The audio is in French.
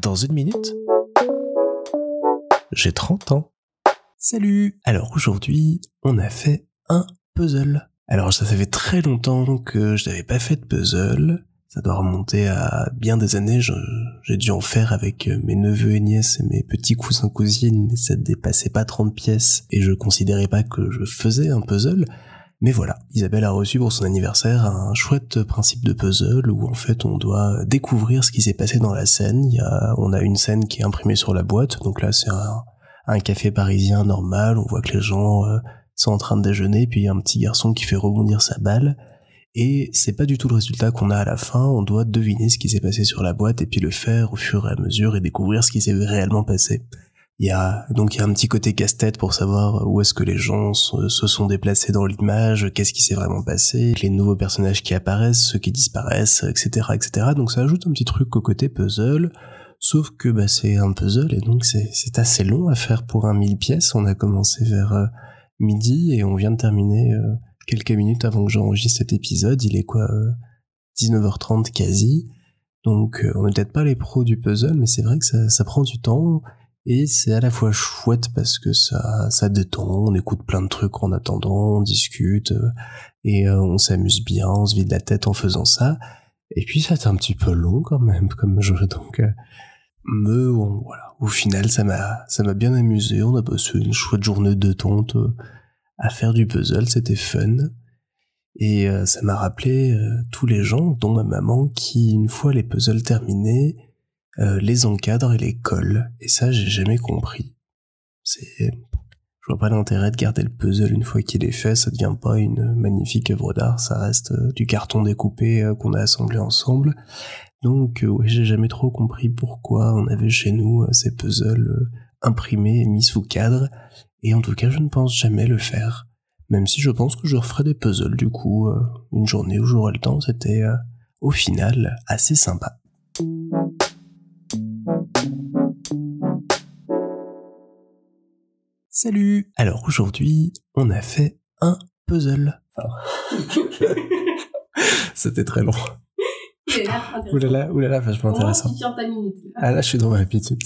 Dans une minute, j'ai 30 ans. Salut Alors aujourd'hui, on a fait un puzzle. Alors ça fait très longtemps que je n'avais pas fait de puzzle. Ça doit remonter à bien des années. J'ai dû en faire avec mes neveux et nièces et mes petits cousins cousines, mais ça ne dépassait pas 30 pièces et je considérais pas que je faisais un puzzle. Mais voilà, Isabelle a reçu pour son anniversaire un chouette principe de puzzle où en fait on doit découvrir ce qui s'est passé dans la scène. Il y a, on a une scène qui est imprimée sur la boîte, donc là c'est un, café parisien normal, on voit que les gens euh, sont en train de déjeuner, puis il y a un petit garçon qui fait rebondir sa balle, et c'est pas du tout le résultat qu'on a à la fin, on doit deviner ce qui s'est passé sur la boîte et puis le faire au fur et à mesure et découvrir ce qui s'est réellement passé. Il y a donc il y a un petit côté casse-tête pour savoir où est-ce que les gens se, sont déplacés dans l'image, qu'est-ce qui s'est vraiment passé, les nouveaux personnages qui apparaissent, ceux qui disparaissent, etc., etc. Donc ça ajoute un petit truc au côté puzzle. Sauf que bah, c'est un puzzle et donc c'est assez long à faire pour un mille pièces. On a commencé vers euh, midi et on vient de terminer euh, quelques minutes avant que j'enregistre cet épisode. Il est quoi 19h30 euh, quasi. Donc on n'est peut-être pas les pros du puzzle, mais c'est vrai que ça, ça prend du temps. Et c'est à la fois chouette parce que ça, ça détend, on écoute plein de trucs en attendant, on discute, euh, et euh, on s'amuse bien, on se vide la tête en faisant ça. Et puis ça c'est un petit peu long quand même comme jeu, donc euh, mais voilà. Au final, ça m'a, ça m'a bien amusé. On a passé une chouette journée de détente à faire du puzzle, c'était fun. Et ça m'a rappelé tous les gens, dont ma maman, qui une fois les puzzles terminés, euh, les encadre et les colle. Et ça, j'ai jamais compris. C'est, je vois pas l'intérêt de garder le puzzle une fois qu'il est fait. Ça devient pas une magnifique œuvre d'art. Ça reste euh, du carton découpé euh, qu'on a assemblé ensemble. Donc, j'ai jamais trop compris pourquoi on avait chez nous ces puzzles imprimés et mis sous cadre. Et en tout cas, je ne pense jamais le faire. Même si je pense que je referai des puzzles du coup, une journée où j'aurai le temps, c'était au final assez sympa. Salut Alors aujourd'hui, on a fait un puzzle. C'était très long. Oulala, oulala, vachement intéressant. Ah là, je suis dans ma habitude.